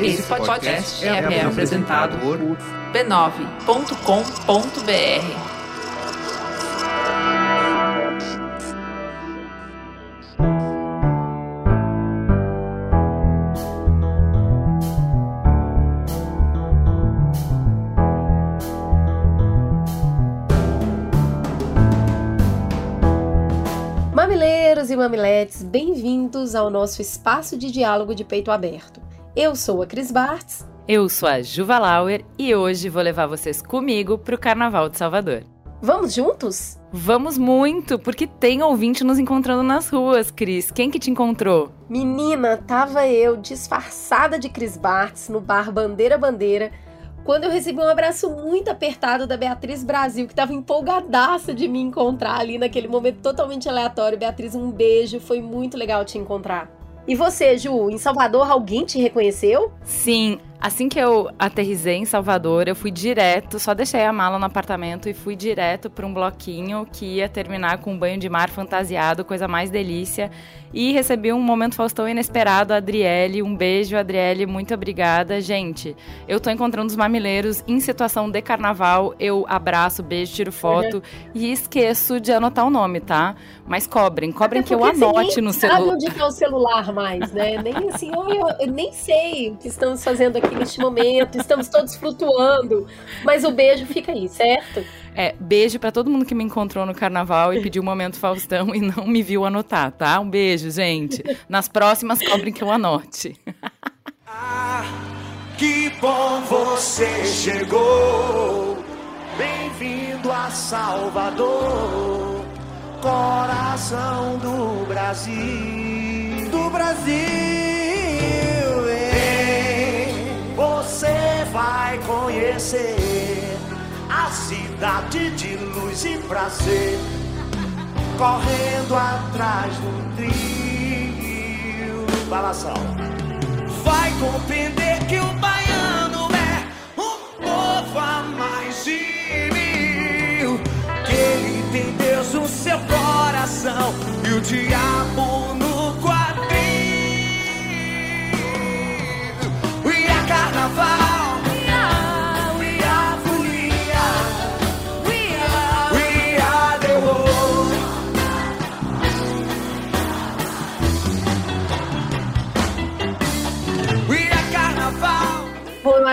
Esse podcast é, é apresentado por b9.com.br. Mamileiros e mamiletes, bem-vindos ao nosso espaço de diálogo de peito aberto. Eu sou a Cris Bartz. Eu sou a Juva Lauer e hoje vou levar vocês comigo para o Carnaval de Salvador. Vamos juntos? Vamos muito, porque tem ouvinte nos encontrando nas ruas, Cris. Quem que te encontrou? Menina, tava eu disfarçada de Cris Bartz no bar Bandeira Bandeira quando eu recebi um abraço muito apertado da Beatriz Brasil, que estava empolgadaça de me encontrar ali naquele momento totalmente aleatório. Beatriz, um beijo, foi muito legal te encontrar. E você, Ju, em Salvador, alguém te reconheceu? Sim, assim que eu aterrisei em Salvador, eu fui direto, só deixei a mala no apartamento e fui direto para um bloquinho que ia terminar com um banho de mar fantasiado, coisa mais delícia. E recebi um momento Faustão inesperado, Adriele. Um beijo, Adriele, muito obrigada. Gente, eu tô encontrando os mamileiros em situação de carnaval. Eu abraço, beijo, tiro foto uhum. e esqueço de anotar o nome, tá? Mas cobrem, cobrem que eu anote no celular. Sabe onde tá o celular mais, né? Nem assim, eu, eu nem sei o que estamos fazendo aqui neste momento. Estamos todos flutuando. Mas o beijo fica aí, certo? É, beijo para todo mundo que me encontrou no carnaval e pediu o um momento Faustão e não me viu anotar, tá? Um beijo, gente. Nas próximas, cobrem que eu anote. ah, que bom você chegou. Bem-vindo a Salvador, coração do Brasil. Do Brasil, vai conhecer a cidade de luz e prazer, correndo atrás do trio. Balação. Vai compreender que o baiano é um povo a mais de mil. Que ele tem Deus no seu coração e o diabo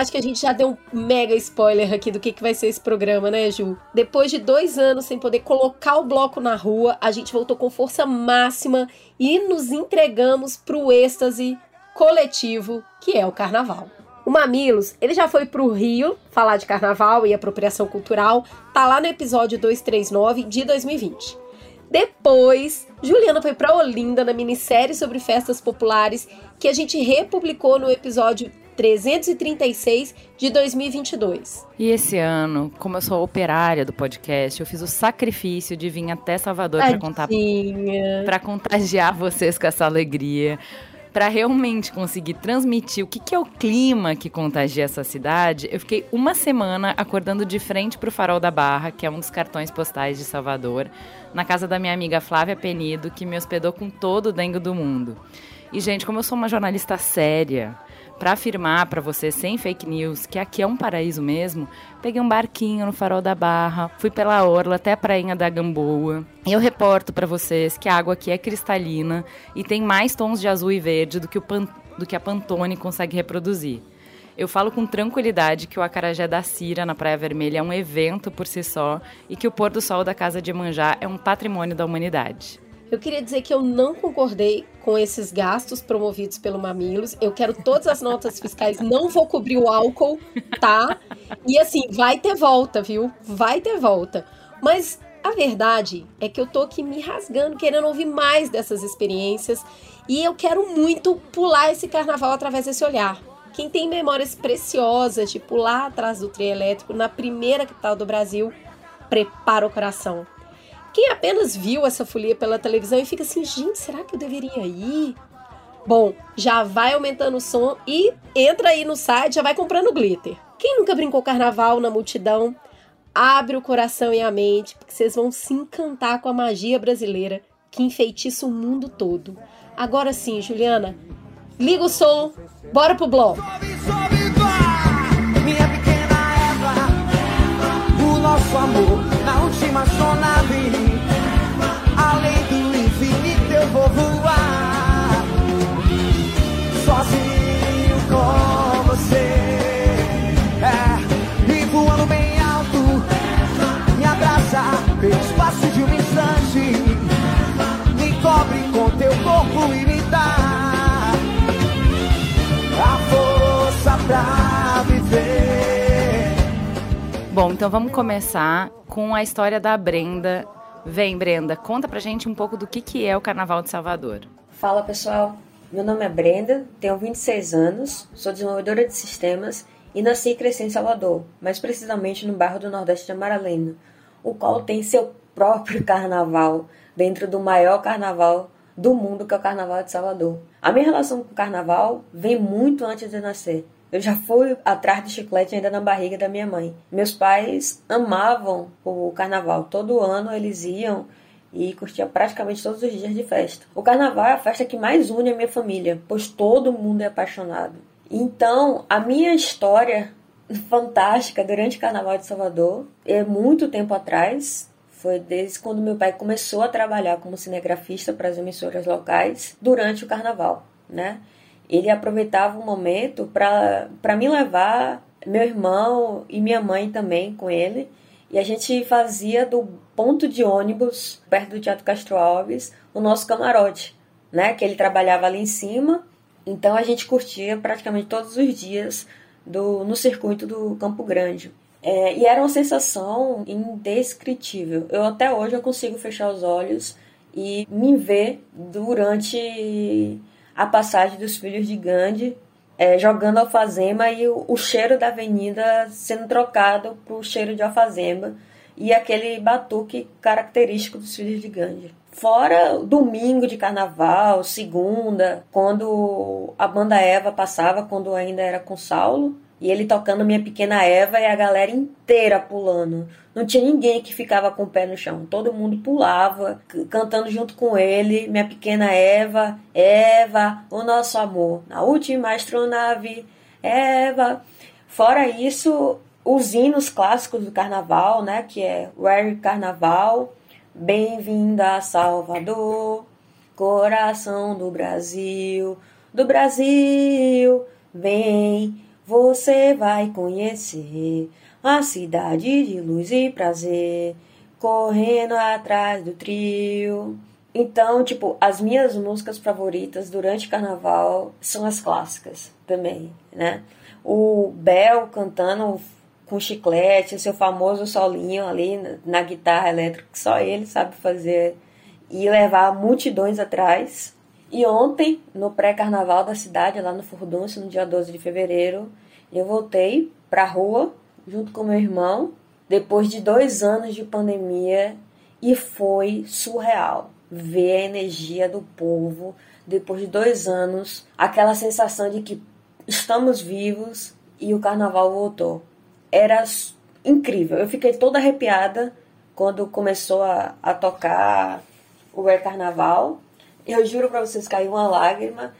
acho que a gente já deu um mega spoiler aqui do que, que vai ser esse programa, né, Ju? Depois de dois anos sem poder colocar o bloco na rua, a gente voltou com força máxima e nos entregamos pro êxtase coletivo que é o carnaval. O Mamilos, ele já foi pro Rio falar de carnaval e apropriação cultural, tá lá no episódio 239 de 2020. Depois, Juliana foi para Olinda na minissérie sobre festas populares que a gente republicou no episódio 336 de 2022. E esse ano, como eu sou operária do podcast, eu fiz o sacrifício de vir até Salvador para contar para contagiar vocês com essa alegria para realmente conseguir transmitir o que, que, é o clima que contagia essa cidade, eu fiquei uma semana acordando de frente para o Farol da Barra, que é um dos cartões postais de Salvador, na casa da minha amiga Flávia Penido, que me hospedou com todo o dengue do mundo. E, gente, como eu sou uma jornalista séria, para afirmar para você sem fake news que aqui é um paraíso mesmo, peguei um barquinho no Farol da Barra, fui pela orla até a prainha da Gamboa. Eu reporto para vocês que a água aqui é cristalina e tem mais tons de azul e verde do que, o pan, do que a Pantone consegue reproduzir. Eu falo com tranquilidade que o Acarajé da Cira, na Praia Vermelha, é um evento por si só e que o pôr do sol da Casa de Manjá é um patrimônio da humanidade. Eu queria dizer que eu não concordei com esses gastos promovidos pelo Mamilos. Eu quero todas as notas fiscais, não vou cobrir o álcool, tá? E assim, vai ter volta, viu? Vai ter volta. Mas a verdade é que eu tô aqui me rasgando, querendo ouvir mais dessas experiências. E eu quero muito pular esse carnaval através desse olhar. Quem tem memórias preciosas de pular atrás do trem elétrico na primeira capital do Brasil, prepara o coração quem apenas viu essa folia pela televisão e fica assim, gente, será que eu deveria ir? Bom, já vai aumentando o som e entra aí no site, já vai comprando glitter. Quem nunca brincou carnaval na multidão, abre o coração e a mente, porque vocês vão se encantar com a magia brasileira que enfeitiça o mundo todo. Agora sim, Juliana, liga o som, bora pro bloco. Nosso amor na última sonave. Além do infinito eu vou voar. Sozinho com você. Bom, então vamos começar com a história da Brenda. Vem, Brenda, conta pra gente um pouco do que, que é o Carnaval de Salvador. Fala pessoal, meu nome é Brenda, tenho 26 anos, sou desenvolvedora de sistemas e nasci e cresci em Salvador, mais precisamente no bairro do Nordeste de Amaralena, o qual tem seu próprio carnaval dentro do maior carnaval do mundo que é o Carnaval de Salvador. A minha relação com o carnaval vem muito antes de nascer. Eu já fui atrás de chiclete ainda na barriga da minha mãe. Meus pais amavam o carnaval. Todo ano eles iam e curtia praticamente todos os dias de festa. O carnaval é a festa que mais une a minha família, pois todo mundo é apaixonado. Então, a minha história fantástica durante o Carnaval de Salvador é muito tempo atrás. Foi desde quando meu pai começou a trabalhar como cinegrafista para as emissoras locais durante o carnaval, né? Ele aproveitava o momento para me levar, meu irmão e minha mãe também com ele. E a gente fazia do ponto de ônibus, perto do Teatro Castro Alves, o nosso camarote, né? Que ele trabalhava ali em cima. Então a gente curtia praticamente todos os dias do, no circuito do Campo Grande. É, e era uma sensação indescritível. Eu até hoje eu consigo fechar os olhos e me ver durante a passagem dos filhos de Gandhi é, jogando alfazema e o, o, cheiro da avenida sendo trocado o cheiro de alfazema e aquele batuque característico dos filhos de Gandhi. Fora domingo de carnaval, segunda, quando a banda Eva passava, quando ainda era com Saulo, e ele tocando Minha Pequena Eva e a galera inteira pulando. Não tinha ninguém que ficava com o pé no chão. Todo mundo pulava, cantando junto com ele. Minha Pequena Eva, Eva, o nosso amor. Na última astronave, Eva. Fora isso, os hinos clássicos do carnaval, né? Que é Where Carnaval, Bem-vinda a Salvador, Coração do Brasil, do Brasil, vem você vai conhecer a cidade de luz e prazer, correndo atrás do trio. Então, tipo, as minhas músicas favoritas durante carnaval são as clássicas também, né? O Bel cantando com chiclete, seu famoso solinho ali na guitarra elétrica, que só ele sabe fazer, e levar multidões atrás. E ontem, no pré-carnaval da cidade, lá no Furdúncio, no dia 12 de fevereiro, eu voltei pra rua junto com meu irmão, depois de dois anos de pandemia, e foi surreal ver a energia do povo depois de dois anos, aquela sensação de que estamos vivos e o carnaval voltou. Era incrível. Eu fiquei toda arrepiada quando começou a, a tocar o É Carnaval eu juro para vocês, caiu uma lágrima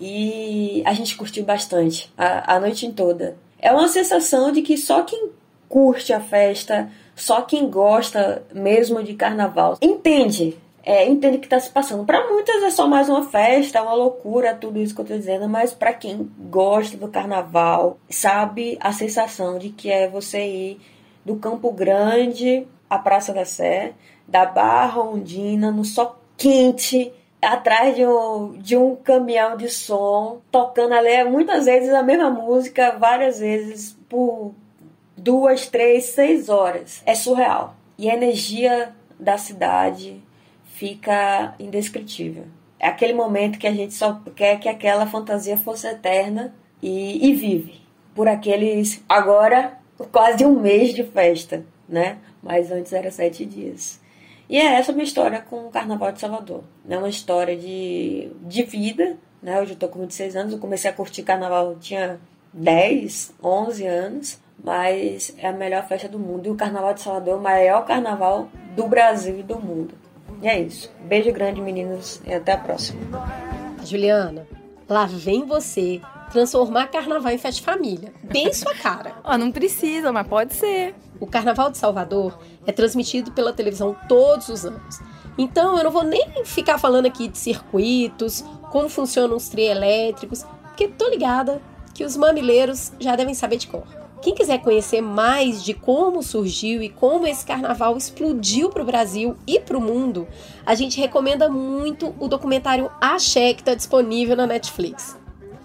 e a gente curtiu bastante a, a noite toda. É uma sensação de que só quem curte a festa, só quem gosta mesmo de carnaval, entende. É, entende o que está se passando. Para muitas é só mais uma festa, uma loucura, tudo isso que eu estou dizendo, mas para quem gosta do carnaval, sabe a sensação de que é você ir do Campo Grande à Praça da Sé, da Barra Ondina, no sol quente, atrás de um, de um caminhão de som, tocando ali muitas vezes a mesma música, várias vezes por duas, três, seis horas. É surreal. E a energia da cidade fica indescritível. É aquele momento que a gente só quer que aquela fantasia fosse eterna e, e vive por aqueles agora quase um mês de festa, né? Mas antes era sete dias. E é essa minha história com o Carnaval de Salvador. É uma história de, de vida, né? Hoje eu tô com 26 anos, eu comecei a curtir Carnaval, tinha 10, 11 anos, mas é a melhor festa do mundo. E o Carnaval de Salvador é o maior carnaval do Brasil e do mundo. E é isso. Beijo grande, meninos, e até a próxima. Juliana, lá vem você transformar carnaval em festa de família. Bem sua cara. Ó, não precisa, mas pode ser. O Carnaval de Salvador é transmitido pela televisão todos os anos. Então eu não vou nem ficar falando aqui de circuitos, como funcionam os trielétricos, porque tô ligada que os mamileiros já devem saber de cor. Quem quiser conhecer mais de como surgiu e como esse carnaval explodiu para o Brasil e para o mundo, a gente recomenda muito o documentário Axé, que está disponível na Netflix.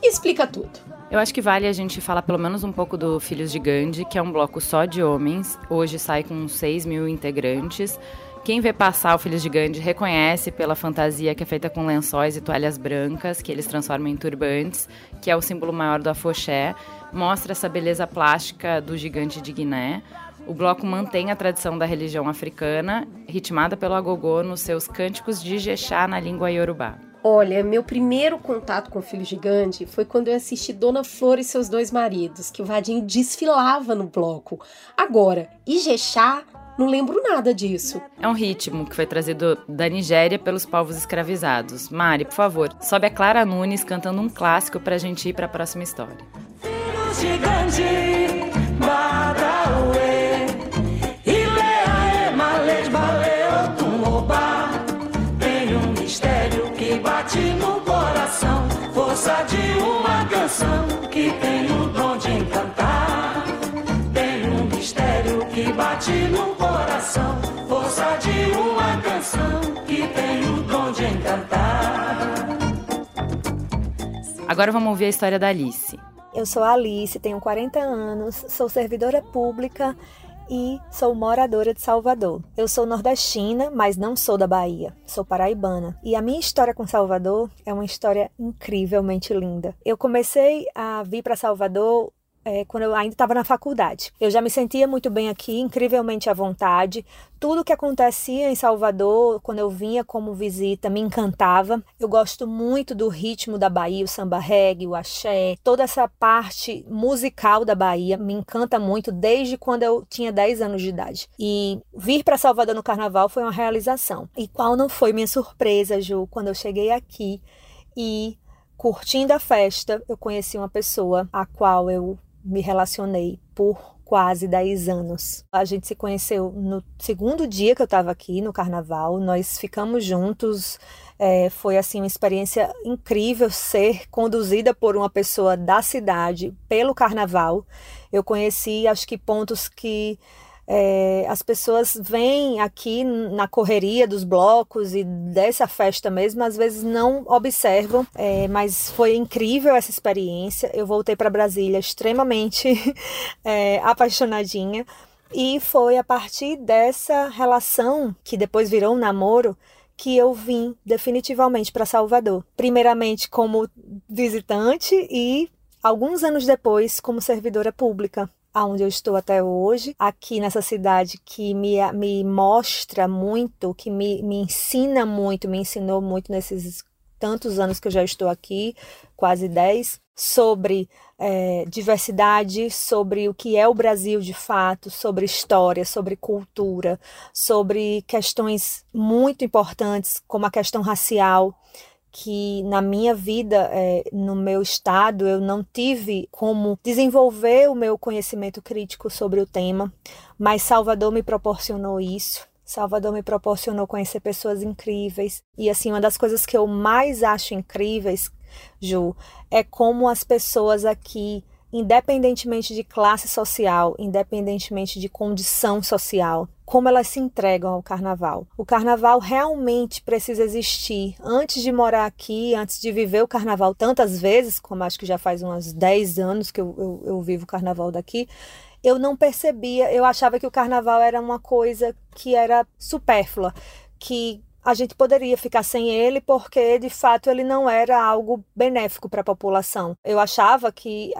Explica tudo. Eu acho que vale a gente falar pelo menos um pouco do Filhos de Gandhi, que é um bloco só de homens. Hoje sai com 6 mil integrantes. Quem vê passar o Filhos de Gandhi reconhece pela fantasia que é feita com lençóis e toalhas brancas, que eles transformam em turbantes, que é o símbolo maior do afoxé, mostra essa beleza plástica do gigante de Guiné. O bloco mantém a tradição da religião africana, ritmada pelo agogô nos seus cânticos de Jexá na língua iorubá. Olha, meu primeiro contato com o Filho Gigante foi quando eu assisti Dona Flor e seus dois maridos, que o Vadinho desfilava no bloco. Agora, Ijexá não lembro nada disso. É um ritmo que foi trazido da Nigéria pelos povos escravizados. Mari, por favor, sobe a Clara Nunes cantando um clássico pra gente ir pra próxima história. Tem canção que tem o dom de encantar. Tem um mistério que bate no coração, força de uma canção que tem o dom de encantar. Agora vamos ouvir a história da Alice. Eu sou a Alice, tenho 40 anos, sou servidora pública e sou moradora de Salvador. Eu sou nordestina, mas não sou da Bahia, sou paraibana. E a minha história com Salvador é uma história incrivelmente linda. Eu comecei a vir para Salvador é, quando eu ainda estava na faculdade. Eu já me sentia muito bem aqui, incrivelmente à vontade. Tudo que acontecia em Salvador, quando eu vinha como visita, me encantava. Eu gosto muito do ritmo da Bahia, o samba reggae, o axé, toda essa parte musical da Bahia me encanta muito desde quando eu tinha 10 anos de idade. E vir para Salvador no carnaval foi uma realização. E qual não foi minha surpresa, Ju, quando eu cheguei aqui e curtindo a festa, eu conheci uma pessoa a qual eu me relacionei por quase 10 anos. A gente se conheceu no segundo dia que eu estava aqui no carnaval, nós ficamos juntos. É, foi assim uma experiência incrível ser conduzida por uma pessoa da cidade pelo carnaval. Eu conheci, acho que pontos que é, as pessoas vêm aqui na correria dos blocos e dessa festa mesmo, às vezes não observam, é, mas foi incrível essa experiência. Eu voltei para Brasília extremamente é, apaixonadinha. E foi a partir dessa relação, que depois virou um namoro, que eu vim definitivamente para Salvador. Primeiramente como visitante e alguns anos depois como servidora pública aonde eu estou até hoje, aqui nessa cidade que me, me mostra muito, que me, me ensina muito, me ensinou muito nesses tantos anos que eu já estou aqui, quase 10, sobre é, diversidade, sobre o que é o Brasil de fato, sobre história, sobre cultura, sobre questões muito importantes, como a questão racial que na minha vida, é, no meu estado, eu não tive como desenvolver o meu conhecimento crítico sobre o tema, mas Salvador me proporcionou isso. Salvador me proporcionou conhecer pessoas incríveis. E assim, uma das coisas que eu mais acho incríveis, Ju, é como as pessoas aqui independentemente de classe social, independentemente de condição social, como elas se entregam ao carnaval. O carnaval realmente precisa existir. Antes de morar aqui, antes de viver o carnaval tantas vezes, como acho que já faz uns 10 anos que eu, eu, eu vivo o carnaval daqui, eu não percebia, eu achava que o carnaval era uma coisa que era supérflua, que a gente poderia ficar sem ele porque de fato ele não era algo benéfico para a população. Eu achava que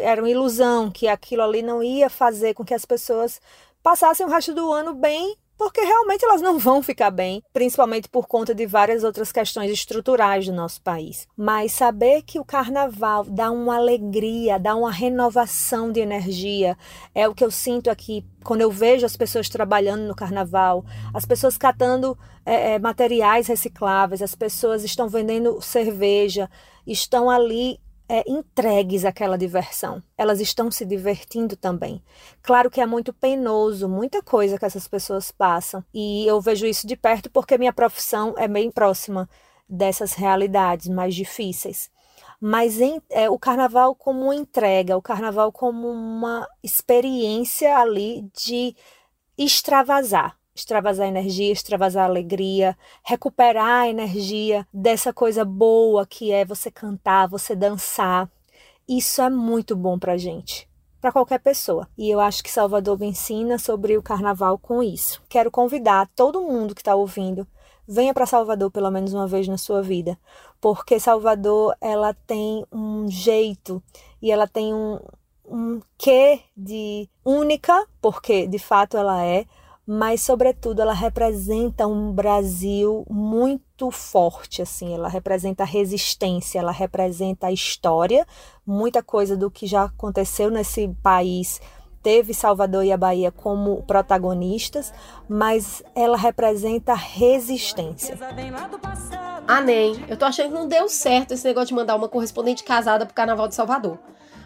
era uma ilusão, que aquilo ali não ia fazer com que as pessoas passassem o resto do ano bem porque realmente elas não vão ficar bem, principalmente por conta de várias outras questões estruturais do nosso país. Mas saber que o carnaval dá uma alegria, dá uma renovação de energia, é o que eu sinto aqui quando eu vejo as pessoas trabalhando no carnaval, as pessoas catando é, é, materiais recicláveis, as pessoas estão vendendo cerveja, estão ali é, entregues àquela diversão. Elas estão se divertindo também. Claro que é muito penoso, muita coisa que essas pessoas passam. E eu vejo isso de perto porque minha profissão é bem próxima dessas realidades mais difíceis. Mas em, é, o carnaval como entrega, o carnaval como uma experiência ali de extravasar extravasar energia, extravasar alegria, recuperar a energia dessa coisa boa que é você cantar, você dançar. Isso é muito bom pra gente, para qualquer pessoa. E eu acho que Salvador me ensina sobre o carnaval com isso. Quero convidar todo mundo que está ouvindo venha para Salvador pelo menos uma vez na sua vida, porque Salvador ela tem um jeito e ela tem um, um quê de única, porque de fato ela é, mas sobretudo ela representa um Brasil muito forte assim, ela representa a resistência, ela representa a história, muita coisa do que já aconteceu nesse país teve Salvador e a Bahia como protagonistas, mas ela representa resistência. Ah, nem. Eu tô achando que não deu certo esse negócio de mandar uma correspondente casada pro Carnaval de Salvador.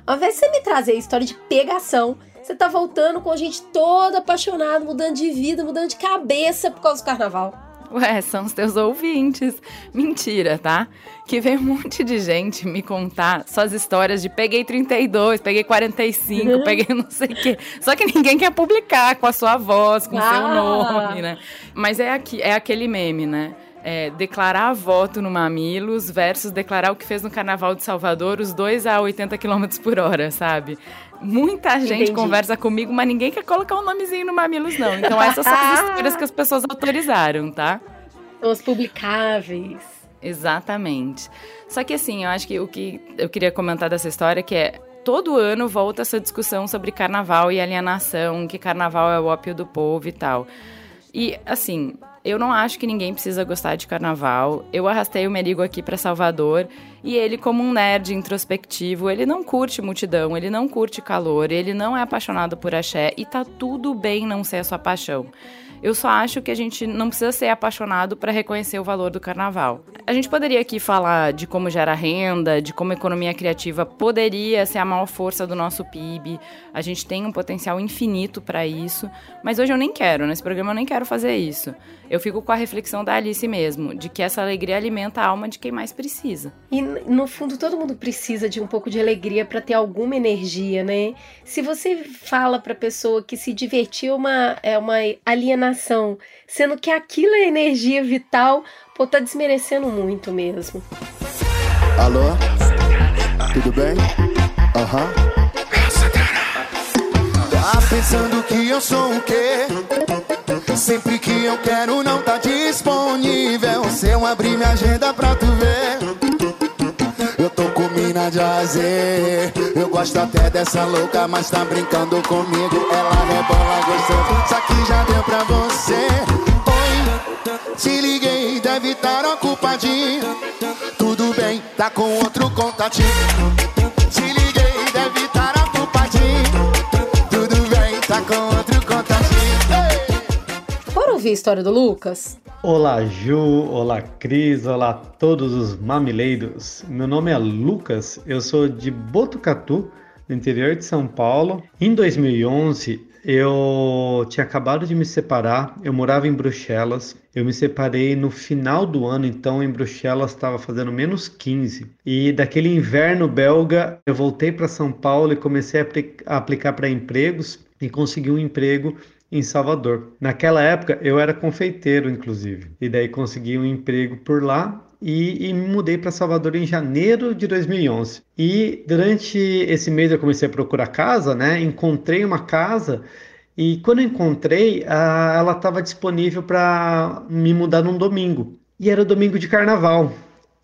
Ao invés de você me trazer a história de pegação, você tá voltando com a gente toda apaixonada, mudando de vida, mudando de cabeça por causa do carnaval. Ué, são os teus ouvintes. Mentira, tá? Que vem um monte de gente me contar suas histórias de peguei 32, peguei 45, uhum. peguei não sei o quê. Só que ninguém quer publicar com a sua voz, com o ah. seu nome, né? Mas é, aqui, é aquele meme, né? É, declarar voto no Mamilos versus declarar o que fez no Carnaval de Salvador, os dois a 80 km por hora, sabe? Muita gente Entendi. conversa comigo, mas ninguém quer colocar um nomezinho no Mamilos, não. Então essas são as histórias que as pessoas autorizaram, tá? São os publicáveis. Exatamente. Só que assim, eu acho que o que eu queria comentar dessa história é que é todo ano volta essa discussão sobre carnaval e alienação, que carnaval é o ópio do povo e tal. E assim, eu não acho que ninguém precisa gostar de carnaval. Eu arrastei o Merigo aqui para Salvador e ele, como um nerd introspectivo, ele não curte multidão, ele não curte calor, ele não é apaixonado por axé e tá tudo bem não ser a sua paixão. Eu só acho que a gente não precisa ser apaixonado para reconhecer o valor do carnaval. A gente poderia aqui falar de como gera renda, de como a economia criativa poderia ser a maior força do nosso PIB. A gente tem um potencial infinito para isso, mas hoje eu nem quero, nesse programa eu nem quero fazer isso. Eu fico com a reflexão da Alice mesmo, de que essa alegria alimenta a alma de quem mais precisa. E no fundo todo mundo precisa de um pouco de alegria para ter alguma energia, né? Se você fala para pessoa que se divertir uma é uma alienação, sendo que aquilo é energia vital, pô, tá desmerecendo muito mesmo. Alô? Tudo bem? Aham. Uhum. Tá pensando que eu sou o quê? Sempre que eu quero não tá disponível Se eu abrir minha agenda pra tu ver Eu tô com mina de azer Eu gosto até dessa louca, mas tá brincando comigo Ela rebola gostando, só que já deu pra você deve estar ocupadinho Tudo bem, tá com outro contatinho Te liguei, deve estar ocupadinho Tudo bem, tá com outro ouvir a história do Lucas? Olá, Ju, olá, Cris, olá todos os mamileiros. Meu nome é Lucas, eu sou de Botucatu, no interior de São Paulo. Em 2011, eu tinha acabado de me separar, eu morava em Bruxelas. Eu me separei no final do ano, então em Bruxelas estava fazendo menos 15. E daquele inverno belga, eu voltei para São Paulo e comecei a aplicar para empregos e consegui um emprego em Salvador. Naquela época eu era confeiteiro, inclusive, e daí consegui um emprego por lá e, e me mudei para Salvador em janeiro de 2011. E durante esse mês eu comecei a procurar casa, né? Encontrei uma casa e quando encontrei, ela estava disponível para me mudar num domingo. E era domingo de carnaval.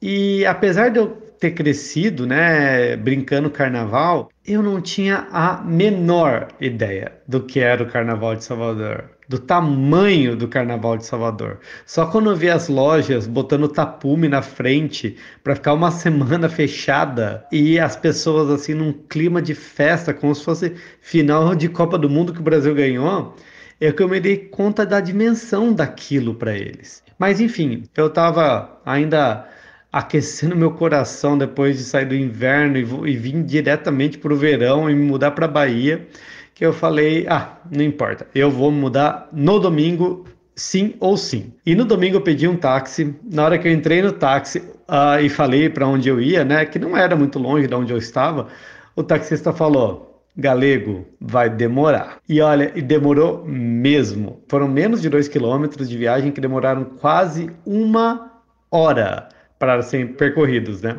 E apesar de eu ter crescido, né, brincando carnaval, eu não tinha a menor ideia do que era o Carnaval de Salvador, do tamanho do Carnaval de Salvador. Só quando eu vi as lojas botando tapume na frente para ficar uma semana fechada e as pessoas assim num clima de festa, como se fosse final de Copa do Mundo que o Brasil ganhou, é que eu me dei conta da dimensão daquilo para eles. Mas enfim, eu estava ainda aquecendo meu coração depois de sair do inverno e, e vir diretamente para o verão e me mudar para Bahia, que eu falei, ah, não importa, eu vou mudar no domingo, sim ou sim. E no domingo eu pedi um táxi. Na hora que eu entrei no táxi uh, e falei para onde eu ia, né, que não era muito longe de onde eu estava, o taxista falou: Galego, vai demorar. E olha, e demorou mesmo. Foram menos de dois quilômetros de viagem que demoraram quase uma hora para serem percorridos, né?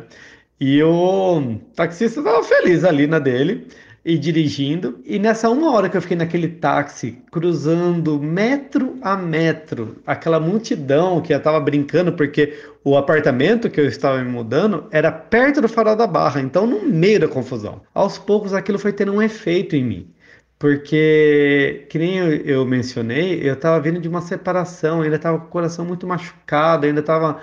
E o taxista estava feliz ali na dele e dirigindo. E nessa uma hora que eu fiquei naquele táxi, cruzando metro a metro, aquela multidão que eu estava brincando, porque o apartamento que eu estava me mudando era perto do farol da barra, então no meio da confusão. Aos poucos aquilo foi tendo um efeito em mim. Porque, que nem eu, eu mencionei, eu estava vindo de uma separação, ainda estava com o coração muito machucado, ainda estava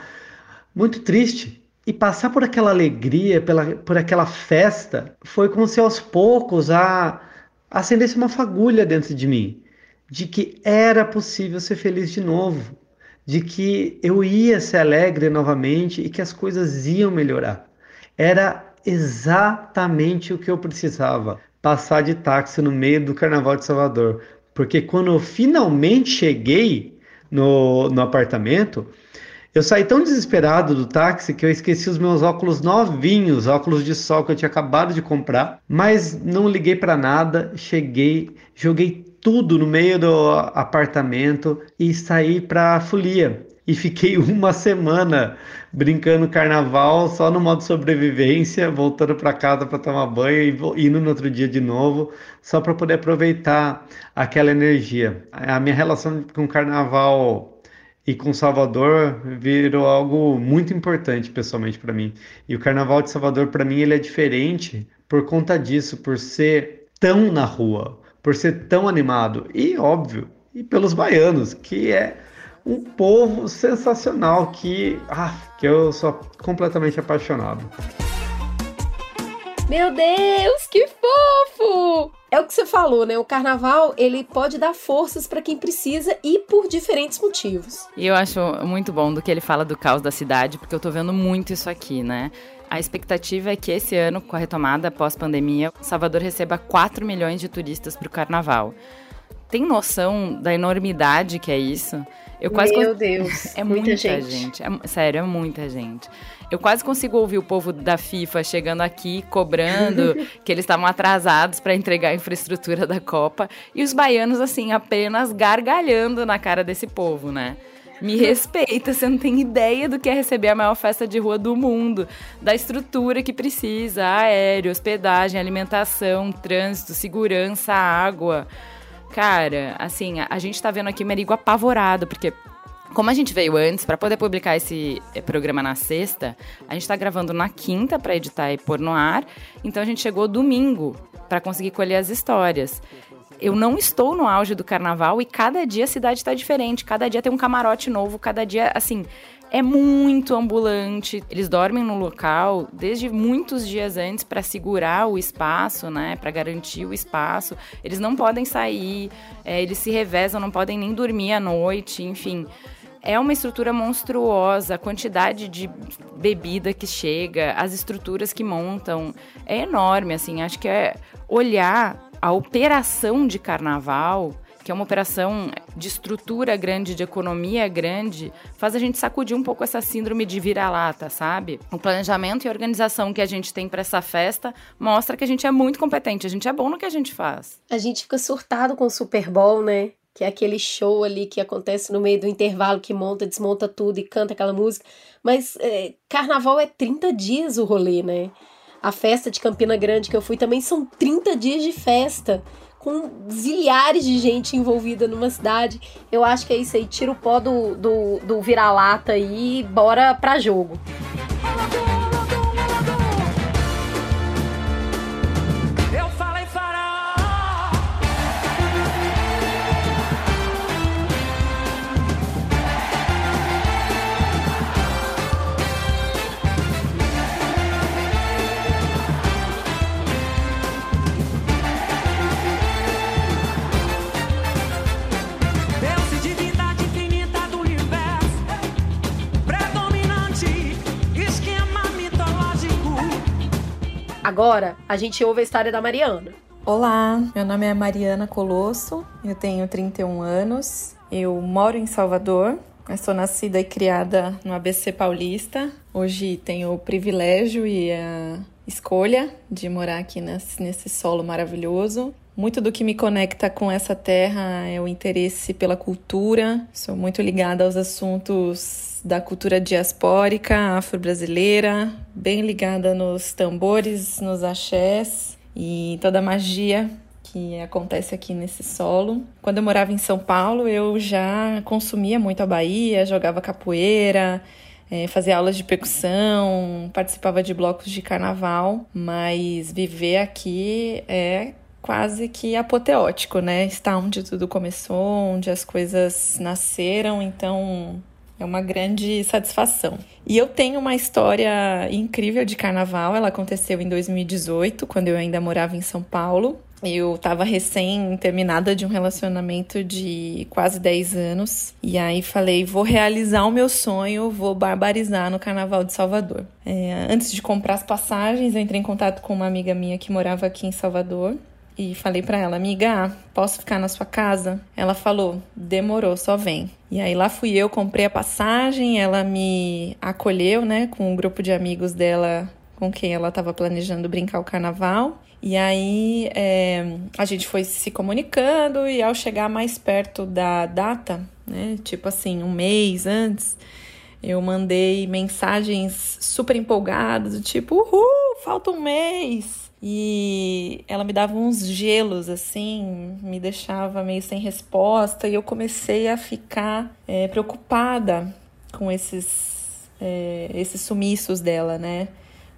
muito triste. E passar por aquela alegria, pela, por aquela festa, foi como se aos poucos a, acendesse uma fagulha dentro de mim, de que era possível ser feliz de novo, de que eu ia ser alegre novamente e que as coisas iam melhorar. Era exatamente o que eu precisava, passar de táxi no meio do Carnaval de Salvador, porque quando eu finalmente cheguei no, no apartamento, eu saí tão desesperado do táxi que eu esqueci os meus óculos novinhos, óculos de sol que eu tinha acabado de comprar, mas não liguei para nada, cheguei, joguei tudo no meio do apartamento e saí para folia. E fiquei uma semana brincando carnaval só no modo sobrevivência, voltando para casa para tomar banho e indo no outro dia de novo, só para poder aproveitar aquela energia. A minha relação com carnaval e com Salvador virou algo muito importante pessoalmente para mim. E o Carnaval de Salvador para mim ele é diferente por conta disso, por ser tão na rua, por ser tão animado e óbvio, e pelos baianos, que é um povo sensacional que, ah, que eu sou completamente apaixonado. Meu Deus, que fofo! É o que você falou, né? O carnaval, ele pode dar forças para quem precisa e por diferentes motivos. E eu acho muito bom do que ele fala do caos da cidade, porque eu tô vendo muito isso aqui, né? A expectativa é que esse ano, com a retomada pós-pandemia, Salvador receba 4 milhões de turistas para o carnaval. Tem noção da enormidade que é isso? Eu quase Meu Deus, é muita, muita gente. gente. É, sério, é muita gente. Eu quase consigo ouvir o povo da FIFA chegando aqui cobrando que eles estavam atrasados para entregar a infraestrutura da Copa e os baianos assim apenas gargalhando na cara desse povo, né? Me respeita, você não tem ideia do que é receber a maior festa de rua do mundo, da estrutura que precisa, aéreo, hospedagem, alimentação, trânsito, segurança, água. Cara, assim, a, a gente tá vendo aqui Merigo apavorado, porque como a gente veio antes, para poder publicar esse eh, programa na sexta, a gente tá gravando na quinta para editar e pôr no ar. Então a gente chegou domingo para conseguir colher as histórias. Eu não estou no auge do carnaval e cada dia a cidade está diferente, cada dia tem um camarote novo, cada dia, assim, é muito ambulante. Eles dormem no local desde muitos dias antes para segurar o espaço, né? Para garantir o espaço. Eles não podem sair, é, eles se revezam, não podem nem dormir à noite, enfim. É uma estrutura monstruosa, a quantidade de bebida que chega, as estruturas que montam, é enorme, assim. Acho que é olhar a operação de carnaval que é uma operação de estrutura grande, de economia grande, faz a gente sacudir um pouco essa síndrome de vira-lata, sabe? O planejamento e organização que a gente tem para essa festa mostra que a gente é muito competente, a gente é bom no que a gente faz. A gente fica surtado com o Super Bowl, né? Que é aquele show ali que acontece no meio do intervalo, que monta, desmonta tudo e canta aquela música. Mas é, carnaval é 30 dias o rolê, né? A festa de Campina Grande que eu fui também são 30 dias de festa com zilhares de gente envolvida numa cidade. Eu acho que é isso aí. Tira o pó do, do, do vira-lata e bora pra jogo. Agora, a gente ouve a história da Mariana. Olá, meu nome é Mariana Colosso, eu tenho 31 anos, eu moro em Salvador, eu sou nascida e criada no ABC Paulista. Hoje tenho o privilégio e a escolha de morar aqui nesse, nesse solo maravilhoso. Muito do que me conecta com essa terra é o interesse pela cultura. Sou muito ligada aos assuntos da cultura diaspórica afro-brasileira, bem ligada nos tambores, nos axés e toda a magia que acontece aqui nesse solo. Quando eu morava em São Paulo, eu já consumia muito a Bahia, jogava capoeira, é, fazia aulas de percussão, participava de blocos de carnaval, mas viver aqui é quase que apoteótico, né? Está onde tudo começou, onde as coisas nasceram, então é uma grande satisfação. E eu tenho uma história incrível de carnaval. Ela aconteceu em 2018, quando eu ainda morava em São Paulo. Eu estava recém terminada de um relacionamento de quase 10 anos. E aí falei: vou realizar o meu sonho, vou barbarizar no Carnaval de Salvador. É, antes de comprar as passagens, eu entrei em contato com uma amiga minha que morava aqui em Salvador. E falei para ela, amiga, posso ficar na sua casa? Ela falou, demorou, só vem. E aí lá fui eu, comprei a passagem, ela me acolheu, né, com um grupo de amigos dela com quem ela estava planejando brincar o carnaval. E aí é, a gente foi se comunicando e ao chegar mais perto da data, né, tipo assim, um mês antes, eu mandei mensagens super empolgadas, tipo, uhul, falta um mês. E ela me dava uns gelos, assim, me deixava meio sem resposta, e eu comecei a ficar é, preocupada com esses, é, esses sumiços dela, né?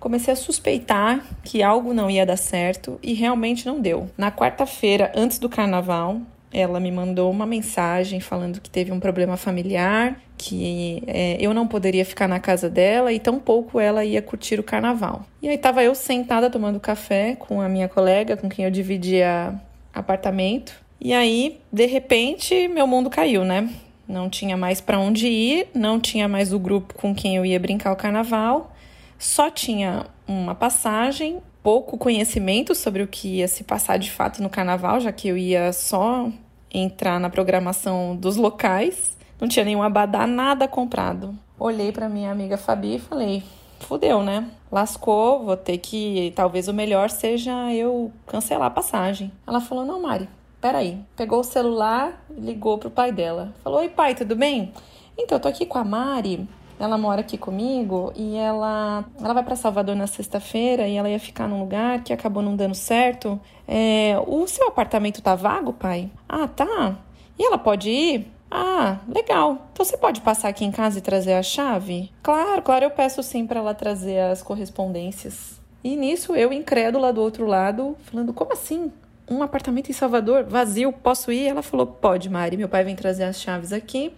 comecei a suspeitar que algo não ia dar certo e realmente não deu. Na quarta-feira, antes do carnaval, ela me mandou uma mensagem falando que teve um problema familiar, que é, eu não poderia ficar na casa dela e tampouco ela ia curtir o carnaval. E aí tava eu sentada tomando café com a minha colega, com quem eu dividia apartamento. E aí, de repente, meu mundo caiu, né? Não tinha mais para onde ir, não tinha mais o grupo com quem eu ia brincar o carnaval só tinha uma passagem, pouco conhecimento sobre o que ia se passar de fato no carnaval, já que eu ia só entrar na programação dos locais, não tinha nenhum abadá, nada comprado. Olhei para minha amiga Fabi e falei: fudeu, né? Lascou, vou ter que. Talvez o melhor seja eu cancelar a passagem. Ela falou: não, Mari, peraí. Pegou o celular, ligou pro pai dela. Falou: oi, pai, tudo bem? Então, eu tô aqui com a Mari. Ela mora aqui comigo e ela, ela vai para Salvador na sexta-feira e ela ia ficar num lugar que acabou não dando certo. É, o seu apartamento tá vago, pai? Ah, tá. E ela pode ir? Ah, legal. Então você pode passar aqui em casa e trazer a chave? Claro, claro, eu peço sim para ela trazer as correspondências. E nisso eu incrédula do outro lado, falando: como assim? Um apartamento em Salvador vazio, posso ir? Ela falou: pode, Mari. Meu pai vem trazer as chaves aqui.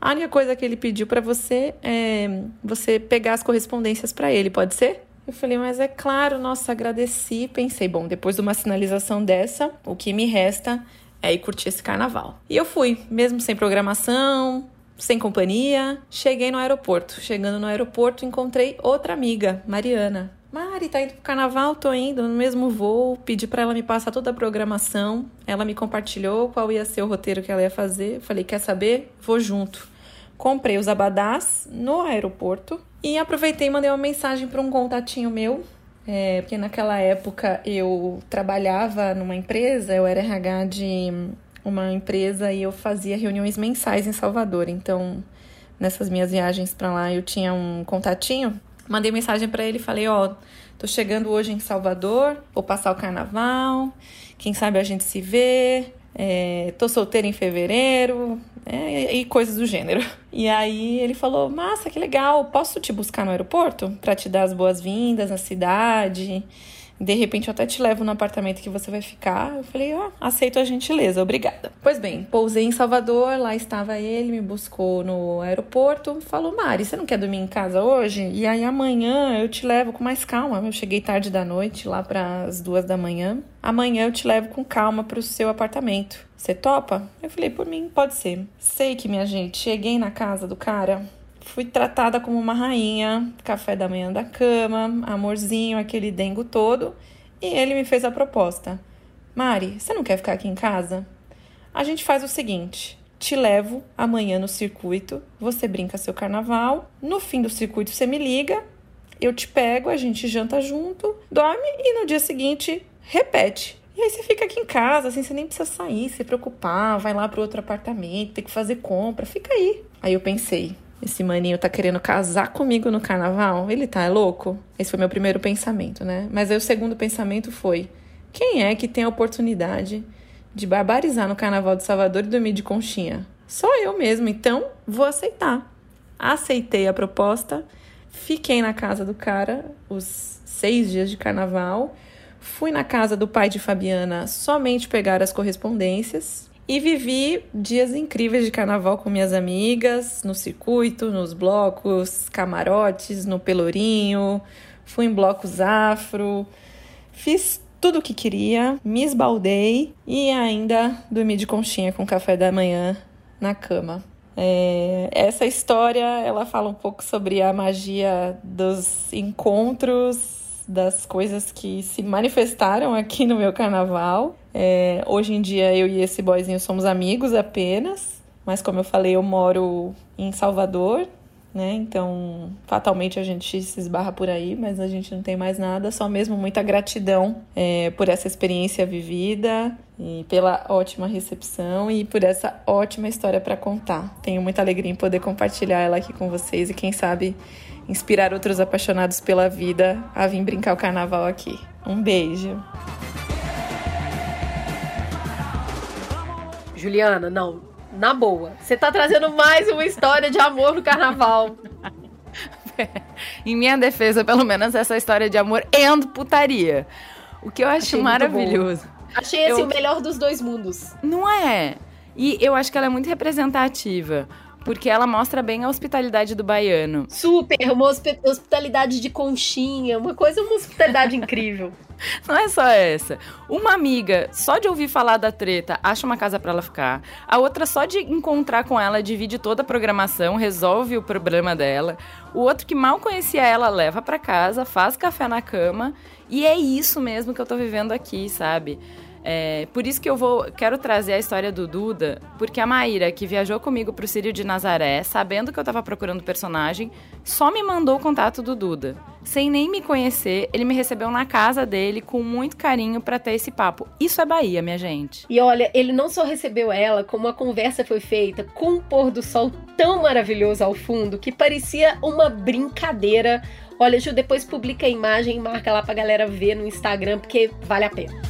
A única coisa que ele pediu para você é você pegar as correspondências para ele, pode ser? Eu falei, mas é claro, nossa, agradeci. Pensei, bom, depois de uma sinalização dessa, o que me resta é ir curtir esse carnaval. E eu fui, mesmo sem programação, sem companhia. Cheguei no aeroporto. Chegando no aeroporto, encontrei outra amiga, Mariana. Mari, tá indo pro carnaval? Tô indo no mesmo voo. Pedi para ela me passar toda a programação. Ela me compartilhou qual ia ser o roteiro que ela ia fazer. falei, quer saber? Vou junto. Comprei os abadás no aeroporto e aproveitei e mandei uma mensagem para um contatinho meu. É, porque naquela época eu trabalhava numa empresa, eu era RH de uma empresa e eu fazia reuniões mensais em Salvador. Então, nessas minhas viagens para lá, eu tinha um contatinho Mandei mensagem para ele falei: Ó, tô chegando hoje em Salvador, vou passar o carnaval, quem sabe a gente se vê. É, tô solteira em fevereiro é, e coisas do gênero. E aí ele falou: Massa, que legal, posso te buscar no aeroporto para te dar as boas-vindas na cidade? De repente eu até te levo no apartamento que você vai ficar. Eu falei, ó, oh, aceito a gentileza, obrigada. Pois bem, pousei em Salvador, lá estava ele, me buscou no aeroporto, falou, Mari, você não quer dormir em casa hoje? E aí amanhã eu te levo com mais calma. Eu cheguei tarde da noite, lá para as duas da manhã. Amanhã eu te levo com calma para o seu apartamento. Você topa? Eu falei, por mim, pode ser. Sei que, minha gente, cheguei na casa do cara, fui tratada como uma rainha, café da manhã da cama, amorzinho, aquele dengo todo. E ele me fez a proposta: Mari, você não quer ficar aqui em casa? A gente faz o seguinte: te levo amanhã no circuito, você brinca seu carnaval, no fim do circuito você me liga, eu te pego, a gente janta junto, dorme e no dia seguinte repete. E aí você fica aqui em casa, assim, você nem precisa sair, se preocupar, vai lá pro outro apartamento, tem que fazer compra, fica aí. Aí eu pensei, esse maninho tá querendo casar comigo no carnaval? Ele tá é louco? Esse foi meu primeiro pensamento, né? Mas aí o segundo pensamento foi: quem é que tem a oportunidade de barbarizar no Carnaval de Salvador e dormir de conchinha. Só eu mesmo, então vou aceitar. Aceitei a proposta, fiquei na casa do cara os seis dias de carnaval, fui na casa do pai de Fabiana somente pegar as correspondências e vivi dias incríveis de carnaval com minhas amigas, no circuito, nos blocos, camarotes, no Pelourinho, fui em blocos afro, fiz tudo o que queria, me esbaldei e ainda dormi de conchinha com café da manhã na cama. É, essa história ela fala um pouco sobre a magia dos encontros, das coisas que se manifestaram aqui no meu carnaval. É, hoje em dia eu e esse boyzinho somos amigos apenas, mas como eu falei, eu moro em Salvador, né? Então, fatalmente a gente se esbarra por aí, mas a gente não tem mais nada, só mesmo muita gratidão é, por essa experiência vivida e pela ótima recepção e por essa ótima história para contar. Tenho muita alegria em poder compartilhar ela aqui com vocês e quem sabe inspirar outros apaixonados pela vida a vir brincar o carnaval aqui. Um beijo. Juliana, não, na boa. Você tá trazendo mais uma história de amor no carnaval. em minha defesa, pelo menos, essa história de amor e putaria. O que eu acho Achei maravilhoso. Achei esse eu... o melhor dos dois mundos. Não é? E eu acho que ela é muito representativa porque ela mostra bem a hospitalidade do baiano. Super, uma hospitalidade de conchinha, uma coisa, uma hospitalidade incrível. Não é só essa. Uma amiga, só de ouvir falar da treta, acha uma casa para ela ficar. A outra, só de encontrar com ela, divide toda a programação, resolve o problema dela. O outro que mal conhecia ela, leva para casa, faz café na cama. E é isso mesmo que eu tô vivendo aqui, sabe? É, por isso que eu vou quero trazer a história do Duda, porque a Maíra, que viajou comigo pro Sírio de Nazaré, sabendo que eu tava procurando personagem, só me mandou o contato do Duda. Sem nem me conhecer, ele me recebeu na casa dele com muito carinho para ter esse papo. Isso é Bahia, minha gente. E olha, ele não só recebeu ela, como a conversa foi feita com um pôr do sol tão maravilhoso ao fundo que parecia uma brincadeira. Olha, Ju, depois publica a imagem e marca lá pra galera ver no Instagram, porque vale a pena.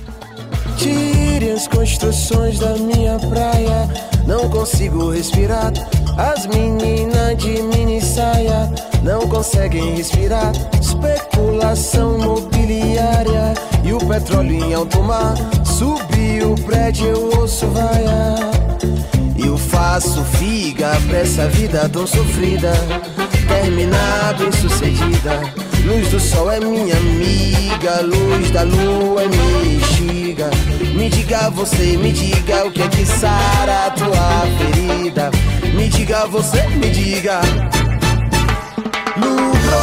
Tire as construções da minha praia. Não consigo respirar. As meninas de mini saia não conseguem respirar. Especulação imobiliária e o petróleo em alto mar. Subiu o prédio, eu ouço vaia. Eu faço figa pra essa vida tão sofrida. Terminado sucedida. Luz do sol é minha amiga, luz da lua é minha instiga. Me diga você, me diga o que é que sara a tua ferida. Me diga você, me diga. Lucro.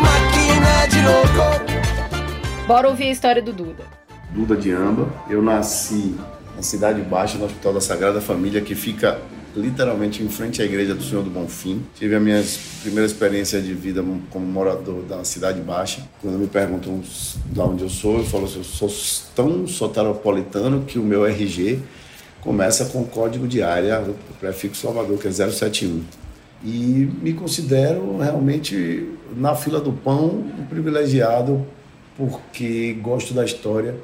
Máquina de louco. Bora ouvir a história do Duda. Duda de Amba. Eu nasci na Cidade Baixa, no Hospital da Sagrada Família, que fica literalmente em frente à igreja do Senhor do Bonfim. Tive a minha primeira experiência de vida como morador da Cidade Baixa. Quando me perguntam de onde eu sou, eu falo assim, eu sou tão soteropolitano que o meu RG começa com o código de área, o prefixo Salvador, que é 071. E me considero realmente, na fila do pão, um privilegiado porque gosto da história,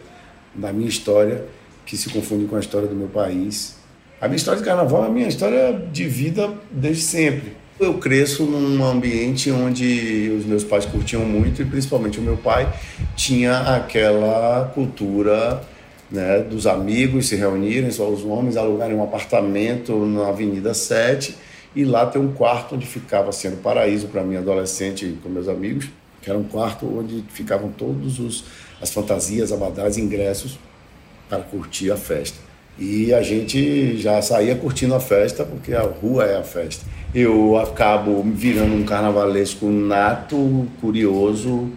da minha história, que se confunde com a história do meu país a minha história de carnaval é a minha história de vida desde sempre. Eu cresço num ambiente onde os meus pais curtiam muito e principalmente o meu pai tinha aquela cultura né, dos amigos se reunirem, só os homens alugarem um apartamento na Avenida 7 e lá ter um quarto onde ficava sendo paraíso para mim adolescente com meus amigos, que era um quarto onde ficavam todos os as fantasias, abadás, ingressos para curtir a festa. E a gente já saía curtindo a festa, porque a rua é a festa. Eu acabo virando um carnavalesco nato, curioso,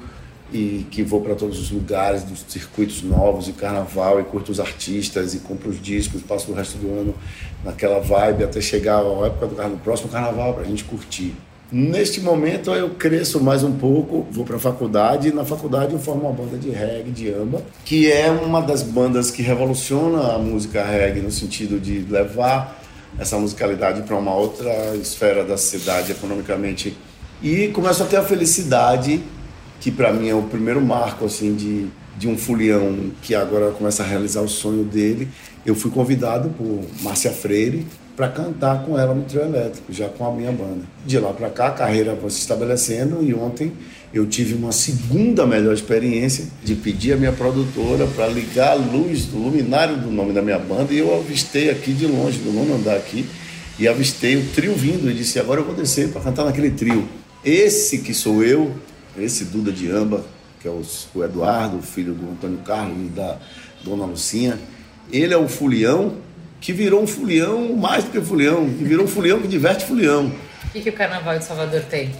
e que vou para todos os lugares dos circuitos novos de carnaval e curto os artistas e compro os discos, passo o resto do ano naquela vibe até chegar a época do próximo carnaval para a gente curtir. Neste momento eu cresço mais um pouco, vou para a faculdade e na faculdade eu formo uma banda de reggae, de amba, que é uma das bandas que revoluciona a música reggae no sentido de levar essa musicalidade para uma outra esfera da cidade economicamente e começo a ter a felicidade que para mim é o primeiro marco assim de, de um fulião que agora começa a realizar o sonho dele. Eu fui convidado por Márcia Freire para cantar com ela no trio elétrico, já com a minha banda. De lá para cá, a carreira foi se estabelecendo e ontem eu tive uma segunda melhor experiência de pedir a minha produtora para ligar a luz do luminário do nome da minha banda e eu avistei aqui de longe, do nono andar aqui, e avistei o trio vindo e disse: agora eu vou descer para cantar naquele trio. Esse que sou eu esse Duda de Amba, que é o, Eduardo, filho do Antônio Carlos e da Dona Lucinha, ele é o fulião que virou um fulião mais do que fulião, que virou um fulião que diverte fulião. O que, que o Carnaval de Salvador tem?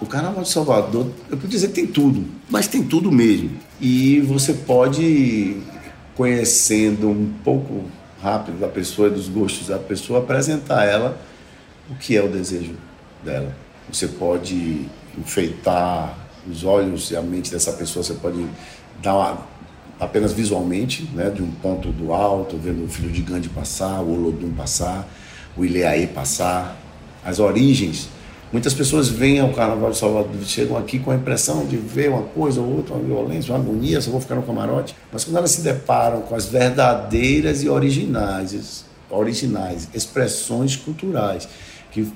O Carnaval de Salvador, eu podia dizer que tem tudo, mas tem tudo mesmo. E você pode, conhecendo um pouco rápido da pessoa e dos gostos da pessoa, apresentar a ela o que é o desejo dela. Você pode enfeitar os olhos e a mente dessa pessoa você pode dar uma, apenas visualmente, né, de um ponto do alto, vendo o filho de Gandhi passar, o Olodum passar, o Ileaê passar, as origens. Muitas pessoas vêm ao Carnaval de Salvador, chegam aqui com a impressão de ver uma coisa ou outra, uma violência, uma agonia, só vou ficar no camarote. Mas quando elas se deparam com as verdadeiras e originais, originais expressões culturais que,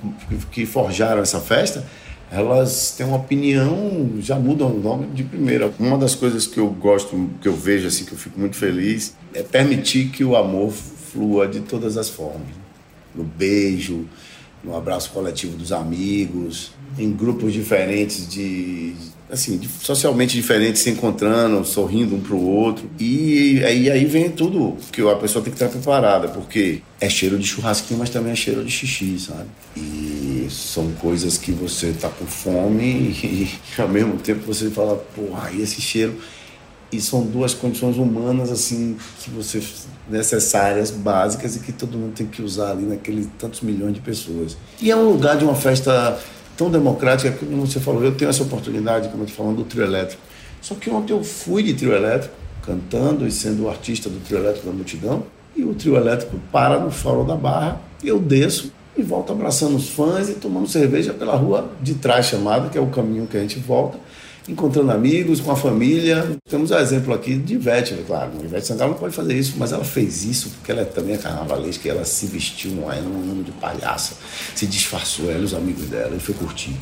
que forjaram essa festa, elas têm uma opinião, já mudam o nome de primeira. Uma das coisas que eu gosto, que eu vejo assim, que eu fico muito feliz, é permitir que o amor flua de todas as formas. No beijo, no abraço coletivo dos amigos, em grupos diferentes de assim, socialmente diferentes se encontrando, sorrindo um para o outro. E aí, aí vem tudo que a pessoa tem que estar preparada, porque é cheiro de churrasquinho, mas também é cheiro de xixi, sabe? E são coisas que você tá com fome e, ao mesmo tempo você fala, porra, e esse cheiro. E são duas condições humanas, assim, que você necessárias, básicas e que todo mundo tem que usar ali naqueles tantos milhões de pessoas. E é um lugar de uma festa tão democrática como você falou, eu tenho essa oportunidade, como eu estou falando, do trio elétrico. Só que ontem eu fui de trio elétrico, cantando e sendo o artista do trio elétrico da multidão, e o trio elétrico para no Fórum da Barra, eu desço e volto abraçando os fãs e tomando cerveja pela rua de trás chamada, que é o caminho que a gente volta encontrando amigos, com a família. Temos o exemplo aqui de Ivete, claro. A Ivete Sangalo não pode fazer isso, mas ela fez isso porque ela é também é carnavalesca, ela se vestiu num ano de palhaça, se disfarçou, ela e os amigos dela, e foi curtir.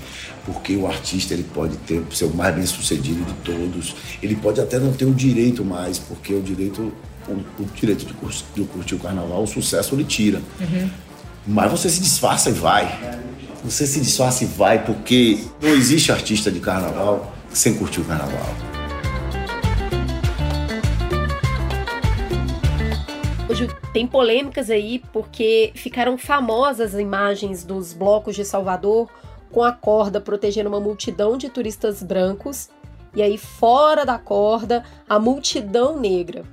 Porque o artista ele pode ter ser o mais bem sucedido de todos, ele pode até não ter o direito mais, porque o direito, o, o direito de, curtir, de curtir o carnaval, o sucesso ele tira. Uhum. Mas você se disfarça e vai. Você se disfarça e vai, porque não existe artista de carnaval sem curtir o carnaval. Hoje tem polêmicas aí porque ficaram famosas as imagens dos blocos de Salvador com a corda protegendo uma multidão de turistas brancos e aí fora da corda a multidão negra.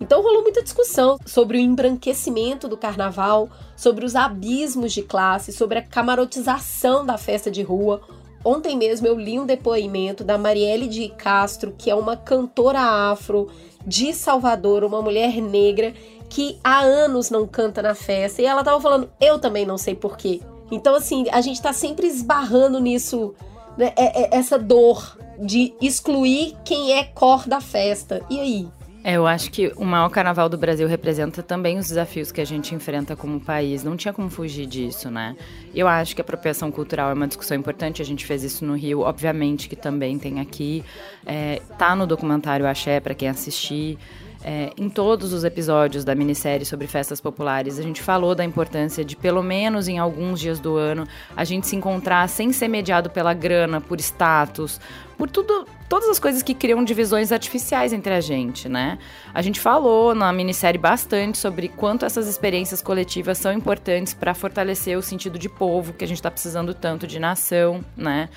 Então rolou muita discussão sobre o embranquecimento do carnaval, sobre os abismos de classe, sobre a camarotização da festa de rua, Ontem mesmo eu li um depoimento da Marielle de Castro, que é uma cantora afro de Salvador, uma mulher negra que há anos não canta na festa. E ela tava falando, eu também não sei porquê. Então, assim, a gente tá sempre esbarrando nisso, né? É, é, essa dor de excluir quem é cor da festa. E aí? É, eu acho que o maior carnaval do Brasil representa também os desafios que a gente enfrenta como país. Não tinha como fugir disso, né? Eu acho que a apropriação cultural é uma discussão importante. A gente fez isso no Rio, obviamente que também tem aqui. É, tá no documentário Axé para quem assistir. É, em todos os episódios da minissérie sobre festas populares, a gente falou da importância de, pelo menos em alguns dias do ano, a gente se encontrar sem ser mediado pela grana, por status, por tudo, todas as coisas que criam divisões artificiais entre a gente, né? A gente falou na minissérie bastante sobre quanto essas experiências coletivas são importantes para fortalecer o sentido de povo que a gente está precisando tanto de nação, né?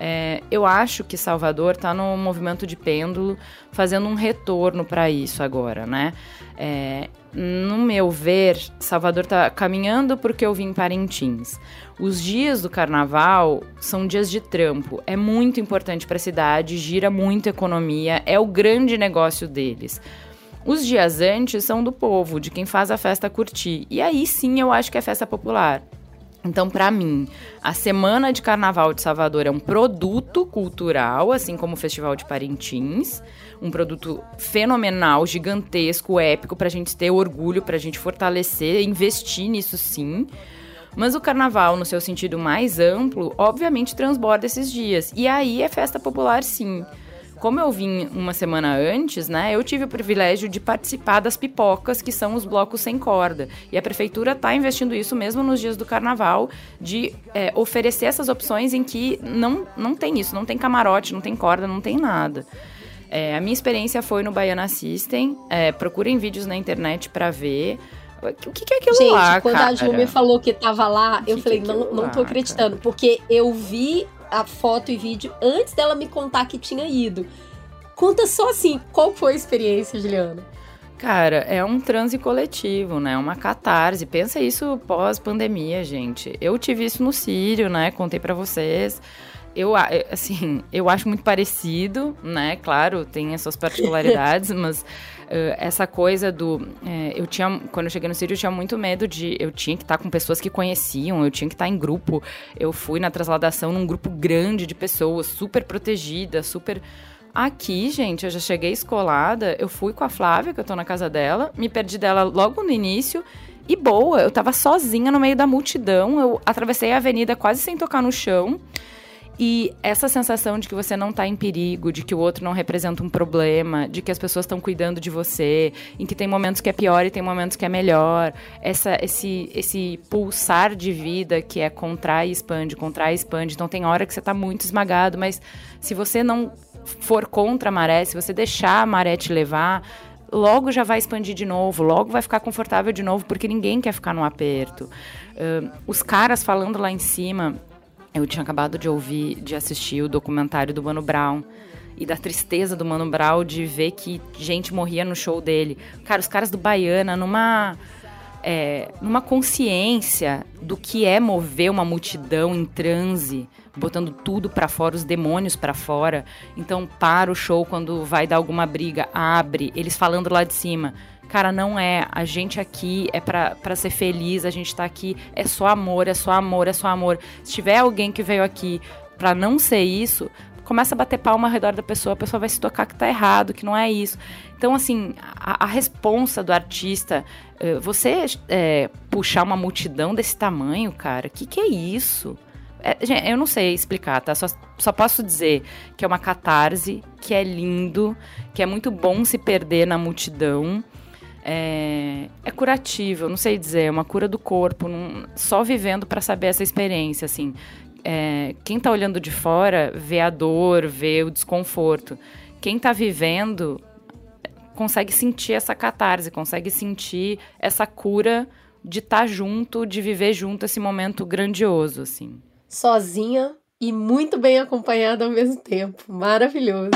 É, eu acho que Salvador está no movimento de pêndulo, fazendo um retorno para isso agora, né? É, no meu ver, Salvador está caminhando porque eu vim em Parintins. Os dias do carnaval são dias de trampo. É muito importante para a cidade, gira muito economia, é o grande negócio deles. Os dias antes são do povo, de quem faz a festa curtir. E aí sim eu acho que é festa popular. Então, para mim, a Semana de Carnaval de Salvador é um produto cultural, assim como o Festival de Parintins, um produto fenomenal, gigantesco, épico, para a gente ter orgulho, para a gente fortalecer, investir nisso sim. Mas o carnaval, no seu sentido mais amplo, obviamente transborda esses dias. E aí é festa popular, sim. Como eu vim uma semana antes, né, eu tive o privilégio de participar das pipocas, que são os blocos sem corda. E a prefeitura está investindo isso mesmo nos dias do carnaval, de é, oferecer essas opções em que não, não tem isso, não tem camarote, não tem corda, não tem nada. É, a minha experiência foi no Baiana System. É, procurem vídeos na internet para ver. O que, que é aquilo Gente, lá, quando cara? a Ju me falou que tava lá, eu falei, que é não, não tô acreditando. Cara? Porque eu vi a foto e vídeo antes dela me contar que tinha ido. Conta só assim, qual foi a experiência, Juliana? Cara, é um transe coletivo, né? Uma catarse. Pensa isso pós-pandemia, gente. Eu tive isso no Sírio, né? Contei para vocês. Eu, assim, eu acho muito parecido, né? Claro, tem as suas particularidades, mas uh, essa coisa do. Uh, eu tinha. Quando eu cheguei no Sírio, eu tinha muito medo de. Eu tinha que estar com pessoas que conheciam, eu tinha que estar em grupo. Eu fui na transladação num grupo grande de pessoas, super protegida, super. Aqui, gente, eu já cheguei escolada. Eu fui com a Flávia, que eu tô na casa dela, me perdi dela logo no início. E boa, eu tava sozinha no meio da multidão. Eu atravessei a avenida quase sem tocar no chão. E essa sensação de que você não está em perigo, de que o outro não representa um problema, de que as pessoas estão cuidando de você, em que tem momentos que é pior e tem momentos que é melhor, essa, esse, esse pulsar de vida que é contrai e expande, contrai e expande. Então tem hora que você está muito esmagado, mas se você não for contra a maré, se você deixar a maré te levar, logo já vai expandir de novo, logo vai ficar confortável de novo, porque ninguém quer ficar no aperto. Uh, os caras falando lá em cima eu tinha acabado de ouvir, de assistir o documentário do Mano Brown e da tristeza do Mano Brown de ver que gente morria no show dele. Cara, os caras do Baiana, numa, é, numa consciência do que é mover uma multidão em transe, botando tudo para fora, os demônios para fora. Então, para o show quando vai dar alguma briga, abre, eles falando lá de cima. Cara, não é. A gente aqui é para ser feliz, a gente tá aqui, é só amor, é só amor, é só amor. Se tiver alguém que veio aqui para não ser isso, começa a bater palma ao redor da pessoa, a pessoa vai se tocar que tá errado, que não é isso. Então, assim, a, a responsa do artista, uh, você é, puxar uma multidão desse tamanho, cara, que que é isso? É, gente, eu não sei explicar, tá? Só, só posso dizer que é uma catarse, que é lindo, que é muito bom se perder na multidão é, é curativo, não sei dizer, é uma cura do corpo, não, só vivendo para saber essa experiência, assim. É, quem está olhando de fora vê a dor, vê o desconforto. Quem está vivendo consegue sentir essa catarse, consegue sentir essa cura de estar tá junto, de viver junto esse momento grandioso, assim. Sozinha e muito bem acompanhada ao mesmo tempo. Maravilhoso.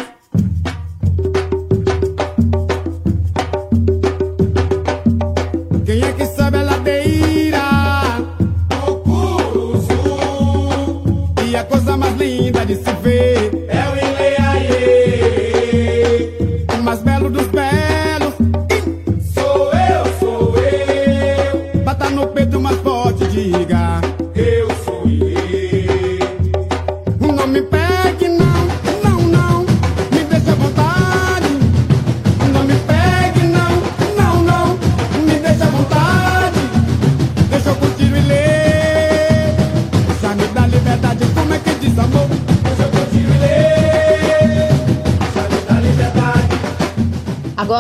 Linda de se ver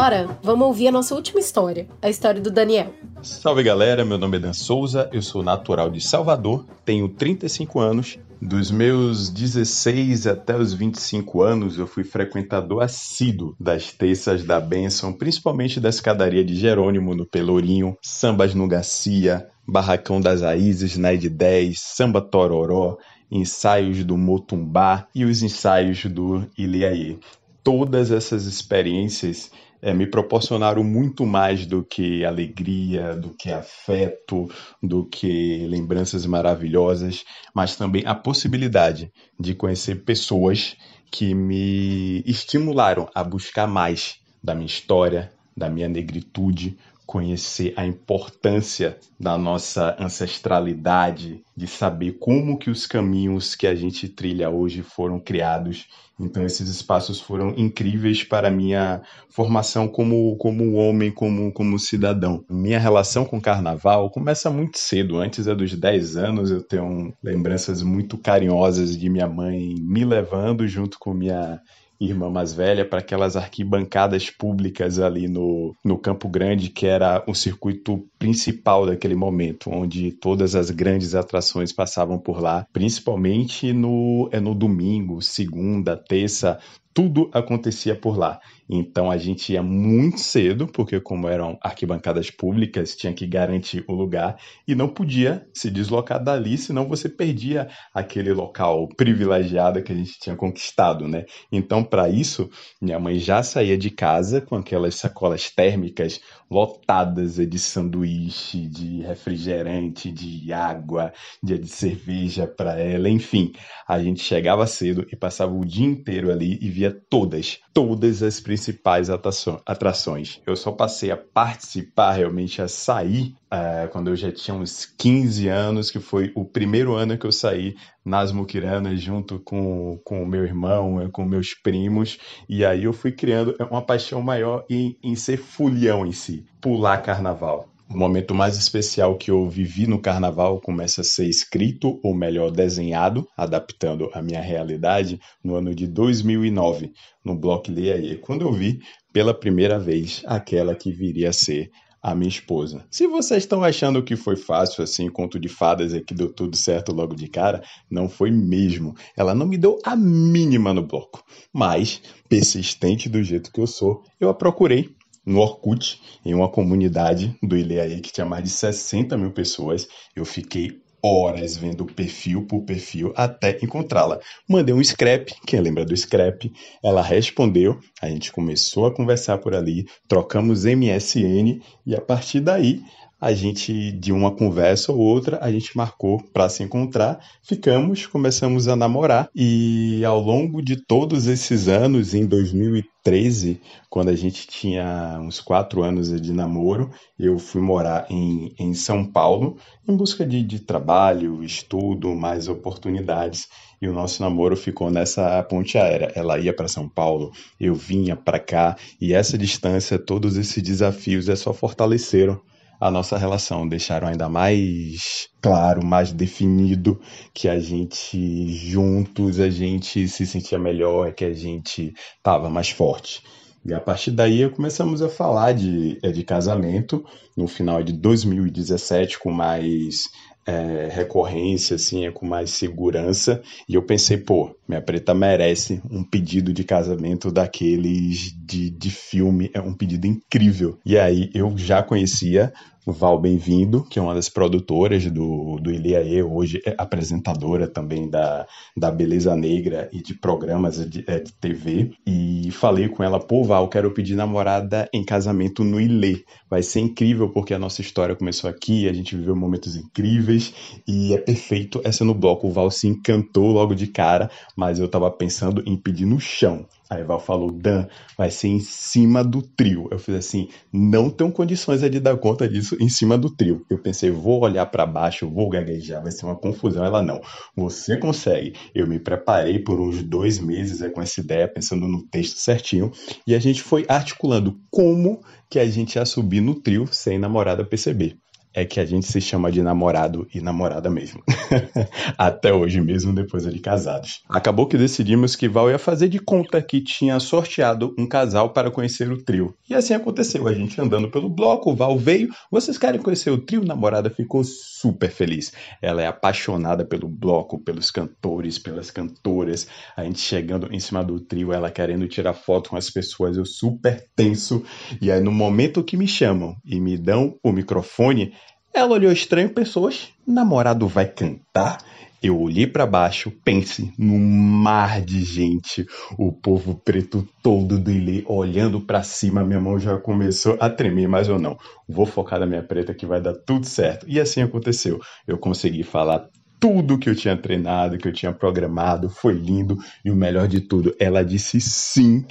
Agora, vamos ouvir a nossa última história, a história do Daniel. Salve galera, meu nome é Dan Souza, eu sou natural de Salvador, tenho 35 anos. Dos meus 16 até os 25 anos, eu fui frequentador assíduo das terças da bênção, principalmente da escadaria de Jerônimo no Pelourinho, sambas no Garcia, Barracão das Raízes na Ed 10, Samba Tororó, ensaios do Motumbá e os ensaios do Iliaê. Todas essas experiências é, me proporcionaram muito mais do que alegria, do que afeto, do que lembranças maravilhosas, mas também a possibilidade de conhecer pessoas que me estimularam a buscar mais da minha história, da minha negritude, conhecer a importância da nossa ancestralidade, de saber como que os caminhos que a gente trilha hoje foram criados. Então esses espaços foram incríveis para minha formação como como homem, como como cidadão. Minha relação com o carnaval começa muito cedo, antes é dos 10 anos, eu tenho lembranças muito carinhosas de minha mãe me levando junto com minha irmã mais velha para aquelas arquibancadas públicas ali no, no Campo Grande, que era o circuito principal daquele momento, onde todas as grandes atrações passavam por lá, principalmente no, é no domingo, segunda, terça, tudo acontecia por lá. Então a gente ia muito cedo, porque como eram arquibancadas públicas, tinha que garantir o lugar e não podia se deslocar dali, senão você perdia aquele local privilegiado que a gente tinha conquistado, né? Então para isso, minha mãe já saía de casa com aquelas sacolas térmicas lotadas de sanduíche, de refrigerante, de água, de, de cerveja para ela, enfim. A gente chegava cedo e passava o dia inteiro ali e via todas, todas as principais atrações. Eu só passei a participar, realmente a sair, uh, quando eu já tinha uns 15 anos, que foi o primeiro ano que eu saí nas Muquiranas junto com o meu irmão, com meus primos, e aí eu fui criando uma paixão maior em, em ser fulhão em si, pular carnaval. O momento mais especial que eu vivi no carnaval começa a ser escrito, ou melhor, desenhado, adaptando a minha realidade, no ano de 2009, no Bloco Leia, quando eu vi pela primeira vez aquela que viria a ser a minha esposa. Se vocês estão achando que foi fácil assim, conto de fadas e que deu tudo certo logo de cara, não foi mesmo. Ela não me deu a mínima no bloco. Mas, persistente do jeito que eu sou, eu a procurei no Orkut, em uma comunidade do Ileaí que tinha mais de 60 mil pessoas. Eu fiquei horas vendo perfil por perfil até encontrá-la. Mandei um scrap, quem lembra do scrap? Ela respondeu, a gente começou a conversar por ali, trocamos MSN e a partir daí a gente, de uma conversa ou outra, a gente marcou para se encontrar, ficamos, começamos a namorar e ao longo de todos esses anos, em 2013, quando a gente tinha uns quatro anos de namoro, eu fui morar em, em São Paulo em busca de, de trabalho, estudo, mais oportunidades e o nosso namoro ficou nessa ponte aérea. Ela ia para São Paulo, eu vinha para cá, e essa distância, todos esses desafios é só fortaleceram a nossa relação, deixaram ainda mais claro, mais definido que a gente juntos a gente se sentia melhor, que a gente estava mais forte. E a partir daí começamos a falar de, é, de casamento no final de 2017 com mais é, recorrência, assim, é com mais segurança. E eu pensei, pô, minha preta merece um pedido de casamento daqueles de, de filme, é um pedido incrível. E aí eu já conhecia Val Bem-vindo, que é uma das produtoras do, do Iliaê, hoje é apresentadora também da, da Beleza Negra e de programas de, é, de TV. E falei com ela, pô, Val, quero pedir namorada em casamento no Ilê. Vai ser incrível porque a nossa história começou aqui, a gente viveu momentos incríveis e é perfeito. Essa no bloco, o Val se encantou logo de cara, mas eu tava pensando em pedir no chão. Aí Val falou, Dan, vai ser em cima do trio. Eu fiz assim, não tenho condições de dar conta disso em cima do trio. Eu pensei, vou olhar para baixo, vou gaguejar, vai ser uma confusão. Ela, não, você consegue. Eu me preparei por uns dois meses com essa ideia, pensando no texto certinho, e a gente foi articulando como que a gente ia subir no trio sem namorada perceber. É que a gente se chama de namorado e namorada mesmo. Até hoje mesmo, depois de casados. Acabou que decidimos que Val ia fazer de conta que tinha sorteado um casal para conhecer o trio. E assim aconteceu. A gente andando pelo bloco, Val veio. Vocês querem conhecer o trio? Namorada ficou super feliz. Ela é apaixonada pelo bloco, pelos cantores, pelas cantoras. A gente chegando em cima do trio, ela querendo tirar foto com as pessoas, eu super tenso. E aí, no momento que me chamam e me dão o microfone, ela olhou estranho, pessoas, namorado vai cantar? Eu olhei para baixo, pense num mar de gente, o povo preto todo dele olhando para cima, minha mão já começou a tremer, mas eu não. Vou focar na minha preta que vai dar tudo certo. E assim aconteceu. Eu consegui falar tudo que eu tinha treinado, que eu tinha programado, foi lindo e o melhor de tudo, ela disse sim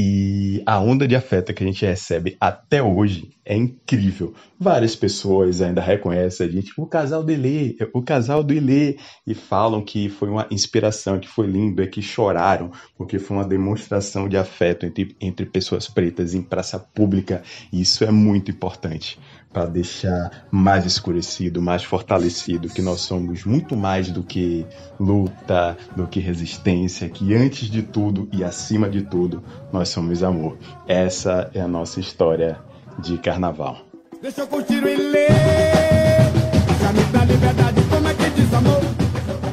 e a onda de afeto que a gente recebe até hoje é incrível. Várias pessoas ainda reconhecem a gente, o casal Ilê, o casal do Ilê, e falam que foi uma inspiração, que foi lindo, é que choraram, porque foi uma demonstração de afeto entre, entre pessoas pretas em praça pública, e isso é muito importante para deixar mais escurecido, mais fortalecido que nós somos muito mais do que luta, do que resistência, que antes de tudo e acima de tudo nós somos amor. Essa é a nossa história de carnaval. Deixa eu curtir o liberdade, como é que diz amor?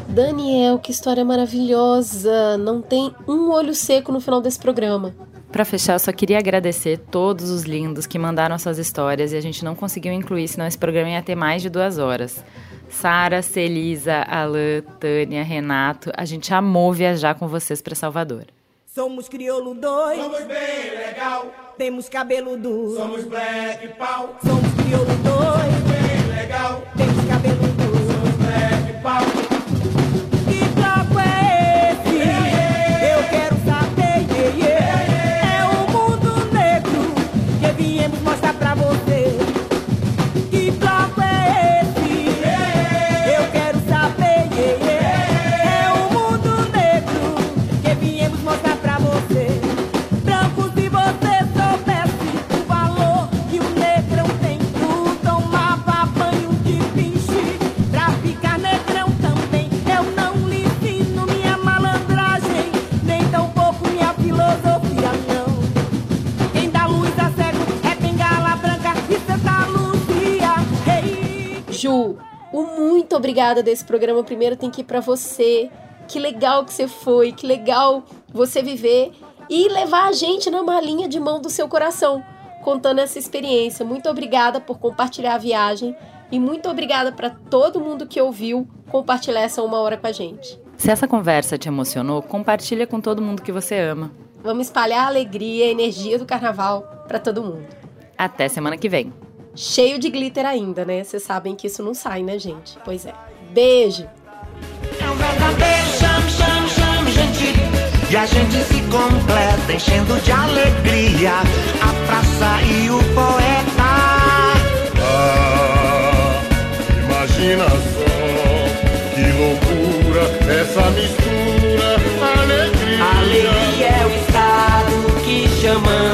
Daniel, que história maravilhosa! Não tem um olho seco no final desse programa. Para fechar, eu só queria agradecer todos os lindos que mandaram suas histórias e a gente não conseguiu incluir, senão esse programa ia ter mais de duas horas. Sara, Celisa, Alain, Tânia, Renato, a gente amou viajar com vocês para Salvador. Somos crioulo dois. Somos bem legal. Temos cabelo duro. Somos black pau. Somos crioulo dois. Somos bem legal. Temos cabelo duro. Somos black pau. Muito obrigada desse programa. Primeiro tem que ir para você. Que legal que você foi, que legal você viver e levar a gente na malinha de mão do seu coração, contando essa experiência. Muito obrigada por compartilhar a viagem e muito obrigada para todo mundo que ouviu compartilhar essa uma hora com a gente. Se essa conversa te emocionou, compartilha com todo mundo que você ama. Vamos espalhar a alegria, a energia do carnaval para todo mundo. Até semana que vem Cheio de glitter ainda, né? Vocês sabem que isso não sai, né, gente? Pois é. Beijo! É um verdadeiro chame, chame, chame, gente. E a gente se completa enchendo de alegria a praça e o poeta. Ah, imagina só que loucura essa mistura. Alegria, alegria é o estado que chamamos.